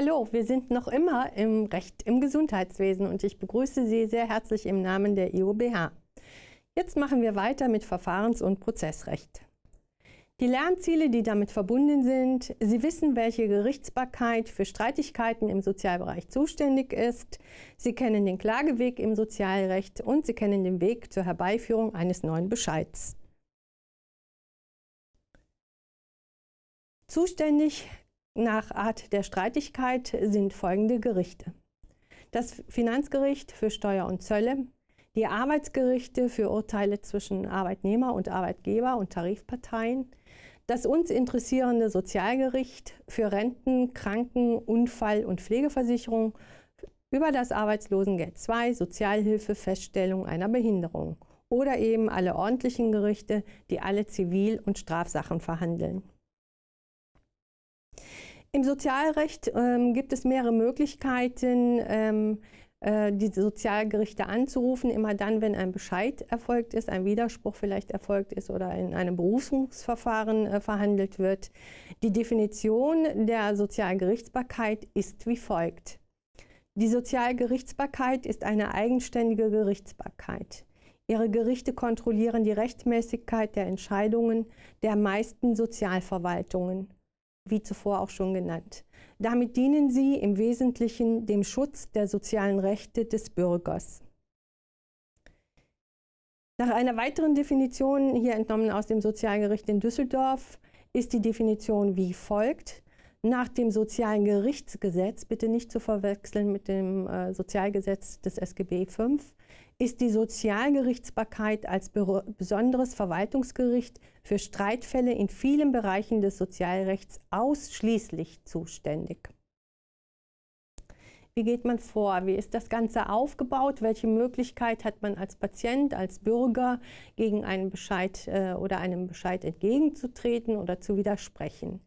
Hallo, wir sind noch immer im Recht im Gesundheitswesen und ich begrüße Sie sehr herzlich im Namen der IOBH. Jetzt machen wir weiter mit Verfahrens- und Prozessrecht. Die Lernziele, die damit verbunden sind, Sie wissen, welche Gerichtsbarkeit für Streitigkeiten im Sozialbereich zuständig ist, Sie kennen den Klageweg im Sozialrecht und Sie kennen den Weg zur Herbeiführung eines neuen Bescheids. Zuständig nach Art der Streitigkeit sind folgende Gerichte. Das Finanzgericht für Steuer und Zölle, die Arbeitsgerichte für Urteile zwischen Arbeitnehmer und Arbeitgeber und Tarifparteien, das uns interessierende Sozialgericht für Renten, Kranken-, Unfall- und Pflegeversicherung über das Arbeitslosengeld II, Sozialhilfe, Feststellung einer Behinderung oder eben alle ordentlichen Gerichte, die alle Zivil- und Strafsachen verhandeln. Im Sozialrecht ähm, gibt es mehrere Möglichkeiten, ähm, äh, die Sozialgerichte anzurufen, immer dann, wenn ein Bescheid erfolgt ist, ein Widerspruch vielleicht erfolgt ist oder in einem Berufungsverfahren äh, verhandelt wird. Die Definition der Sozialgerichtsbarkeit ist wie folgt. Die Sozialgerichtsbarkeit ist eine eigenständige Gerichtsbarkeit. Ihre Gerichte kontrollieren die Rechtmäßigkeit der Entscheidungen der meisten Sozialverwaltungen wie zuvor auch schon genannt. Damit dienen sie im Wesentlichen dem Schutz der sozialen Rechte des Bürgers. Nach einer weiteren Definition, hier entnommen aus dem Sozialgericht in Düsseldorf, ist die Definition wie folgt. Nach dem Sozialen Gerichtsgesetz, bitte nicht zu verwechseln mit dem äh, Sozialgesetz des SGB V, ist die Sozialgerichtsbarkeit als besonderes Verwaltungsgericht für Streitfälle in vielen Bereichen des Sozialrechts ausschließlich zuständig. Wie geht man vor? Wie ist das Ganze aufgebaut? Welche Möglichkeit hat man als Patient, als Bürger gegen einen Bescheid äh, oder einem Bescheid entgegenzutreten oder zu widersprechen?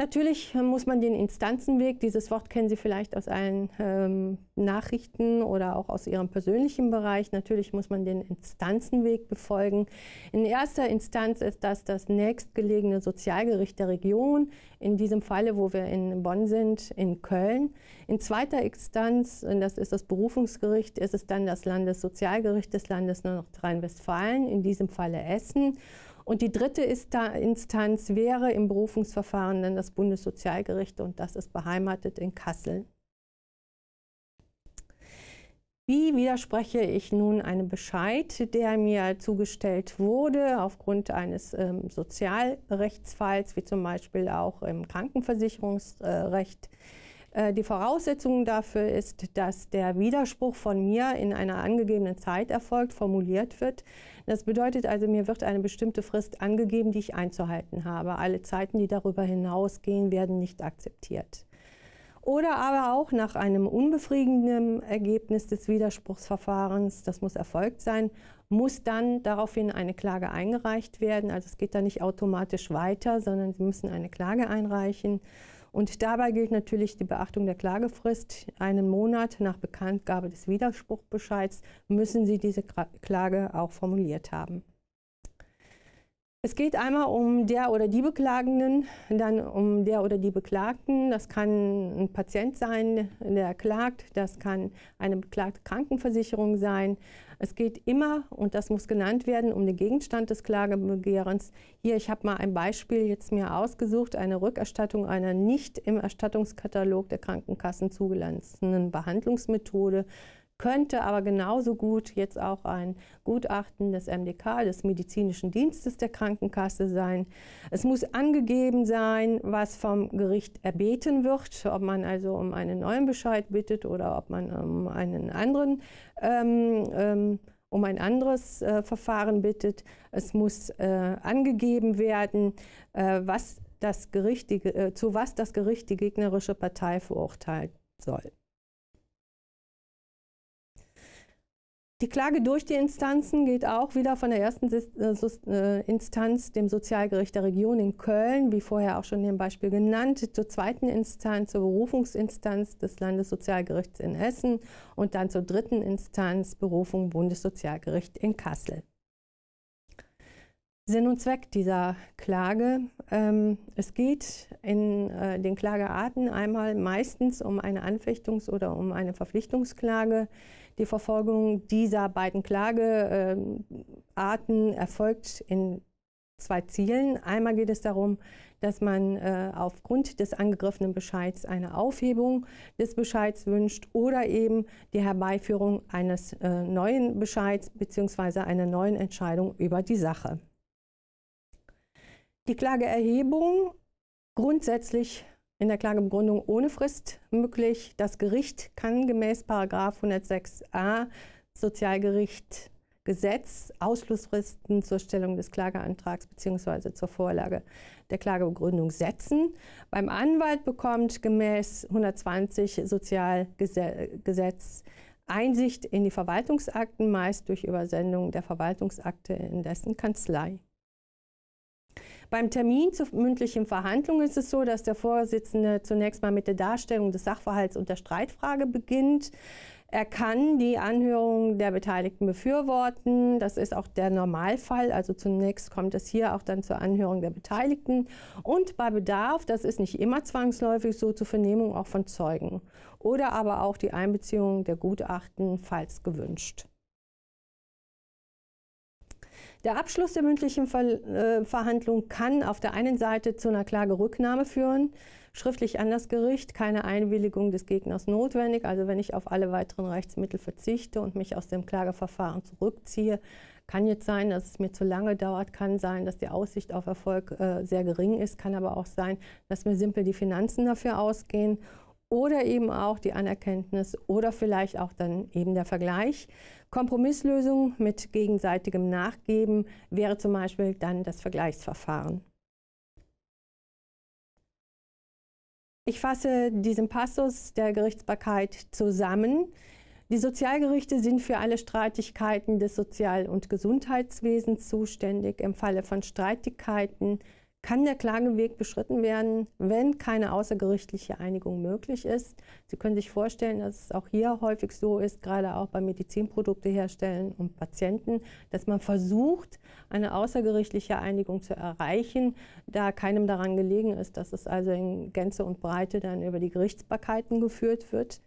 Natürlich muss man den Instanzenweg, dieses Wort kennen Sie vielleicht aus allen ähm, Nachrichten oder auch aus Ihrem persönlichen Bereich, natürlich muss man den Instanzenweg befolgen. In erster Instanz ist das das nächstgelegene Sozialgericht der Region, in diesem Falle, wo wir in Bonn sind, in Köln. In zweiter Instanz, das ist das Berufungsgericht, ist es dann das Landessozialgericht des Landes Nordrhein-Westfalen, in diesem Falle Essen. Und die dritte Instanz wäre im Berufungsverfahren dann das Bundessozialgericht und das ist beheimatet in Kassel. Wie widerspreche ich nun einem Bescheid, der mir zugestellt wurde aufgrund eines ähm, Sozialrechtsfalls, wie zum Beispiel auch im Krankenversicherungsrecht? Äh, die Voraussetzung dafür ist, dass der Widerspruch von mir in einer angegebenen Zeit erfolgt, formuliert wird. Das bedeutet also, mir wird eine bestimmte Frist angegeben, die ich einzuhalten habe. Alle Zeiten, die darüber hinausgehen, werden nicht akzeptiert. Oder aber auch nach einem unbefriedigenden Ergebnis des Widerspruchsverfahrens, das muss erfolgt sein, muss dann daraufhin eine Klage eingereicht werden. Also es geht da nicht automatisch weiter, sondern Sie müssen eine Klage einreichen. Und dabei gilt natürlich die Beachtung der Klagefrist. Einen Monat nach Bekanntgabe des Widerspruchbescheids müssen Sie diese Klage auch formuliert haben. Es geht einmal um der oder die Beklagenden, dann um der oder die Beklagten. Das kann ein Patient sein, der klagt, das kann eine beklagte Krankenversicherung sein. Es geht immer, und das muss genannt werden, um den Gegenstand des Klagebegehrens. Hier, ich habe mal ein Beispiel jetzt mir ausgesucht, eine Rückerstattung einer nicht im Erstattungskatalog der Krankenkassen zugelassenen Behandlungsmethode könnte aber genauso gut jetzt auch ein Gutachten des MDK, des medizinischen Dienstes der Krankenkasse sein. Es muss angegeben sein, was vom Gericht erbeten wird, ob man also um einen neuen Bescheid bittet oder ob man um einen anderen ähm, ähm, um ein anderes äh, Verfahren bittet. Es muss äh, angegeben werden, äh, was das Gericht die, äh, zu was das Gericht die gegnerische Partei verurteilt soll. Die Klage durch die Instanzen geht auch wieder von der ersten äh, äh, Instanz, dem Sozialgericht der Region in Köln, wie vorher auch schon im Beispiel genannt, zur zweiten Instanz, zur Berufungsinstanz des Landessozialgerichts in Essen und dann zur dritten Instanz, Berufung Bundessozialgericht in Kassel. Sinn und Zweck dieser Klage. Ähm, es geht in äh, den Klagearten einmal meistens um eine Anfechtungs- oder um eine Verpflichtungsklage. Die Verfolgung dieser beiden Klagearten erfolgt in zwei Zielen. Einmal geht es darum, dass man äh, aufgrund des angegriffenen Bescheids eine Aufhebung des Bescheids wünscht oder eben die Herbeiführung eines äh, neuen Bescheids bzw. einer neuen Entscheidung über die Sache. Die Klageerhebung grundsätzlich in der Klagebegründung ohne Frist möglich. Das Gericht kann gemäß 106a Sozialgericht Gesetz Ausschlussfristen zur Stellung des Klageantrags bzw. zur Vorlage der Klagebegründung setzen. Beim Anwalt bekommt gemäß 120 Sozialgesetz Einsicht in die Verwaltungsakten, meist durch Übersendung der Verwaltungsakte in dessen Kanzlei. Beim Termin zur mündlichen Verhandlung ist es so, dass der Vorsitzende zunächst mal mit der Darstellung des Sachverhalts und der Streitfrage beginnt. Er kann die Anhörung der Beteiligten befürworten. Das ist auch der Normalfall. Also zunächst kommt es hier auch dann zur Anhörung der Beteiligten. Und bei Bedarf, das ist nicht immer zwangsläufig so, zur Vernehmung auch von Zeugen. Oder aber auch die Einbeziehung der Gutachten, falls gewünscht. Der Abschluss der mündlichen Ver äh, Verhandlung kann auf der einen Seite zu einer Klagerücknahme führen, schriftlich an das Gericht, keine Einwilligung des Gegners notwendig. Also wenn ich auf alle weiteren Rechtsmittel verzichte und mich aus dem Klageverfahren zurückziehe, kann jetzt sein, dass es mir zu lange dauert, kann sein, dass die Aussicht auf Erfolg äh, sehr gering ist, kann aber auch sein, dass mir simpel die Finanzen dafür ausgehen oder eben auch die Anerkenntnis oder vielleicht auch dann eben der Vergleich. Kompromisslösung mit gegenseitigem Nachgeben wäre zum Beispiel dann das Vergleichsverfahren. Ich fasse diesen Passus der Gerichtsbarkeit zusammen. Die Sozialgerichte sind für alle Streitigkeiten des Sozial- und Gesundheitswesens zuständig. Im Falle von Streitigkeiten kann der Klageweg beschritten werden, wenn keine außergerichtliche Einigung möglich ist. Sie können sich vorstellen, dass es auch hier häufig so ist, gerade auch bei Medizinprodukte herstellen und Patienten, dass man versucht, eine außergerichtliche Einigung zu erreichen, da keinem daran gelegen ist, dass es also in Gänze und Breite dann über die Gerichtsbarkeiten geführt wird.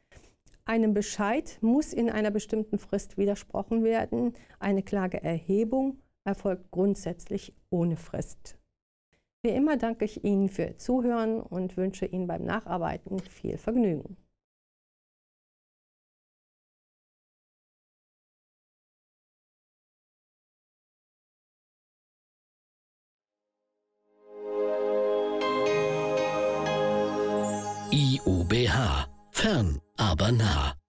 Einem Bescheid muss in einer bestimmten Frist widersprochen werden. Eine Klageerhebung erfolgt grundsätzlich ohne Frist. Wie immer danke ich Ihnen für Zuhören und wünsche Ihnen beim Nacharbeiten viel Vergnügen. IUBH. Fern, aber nah.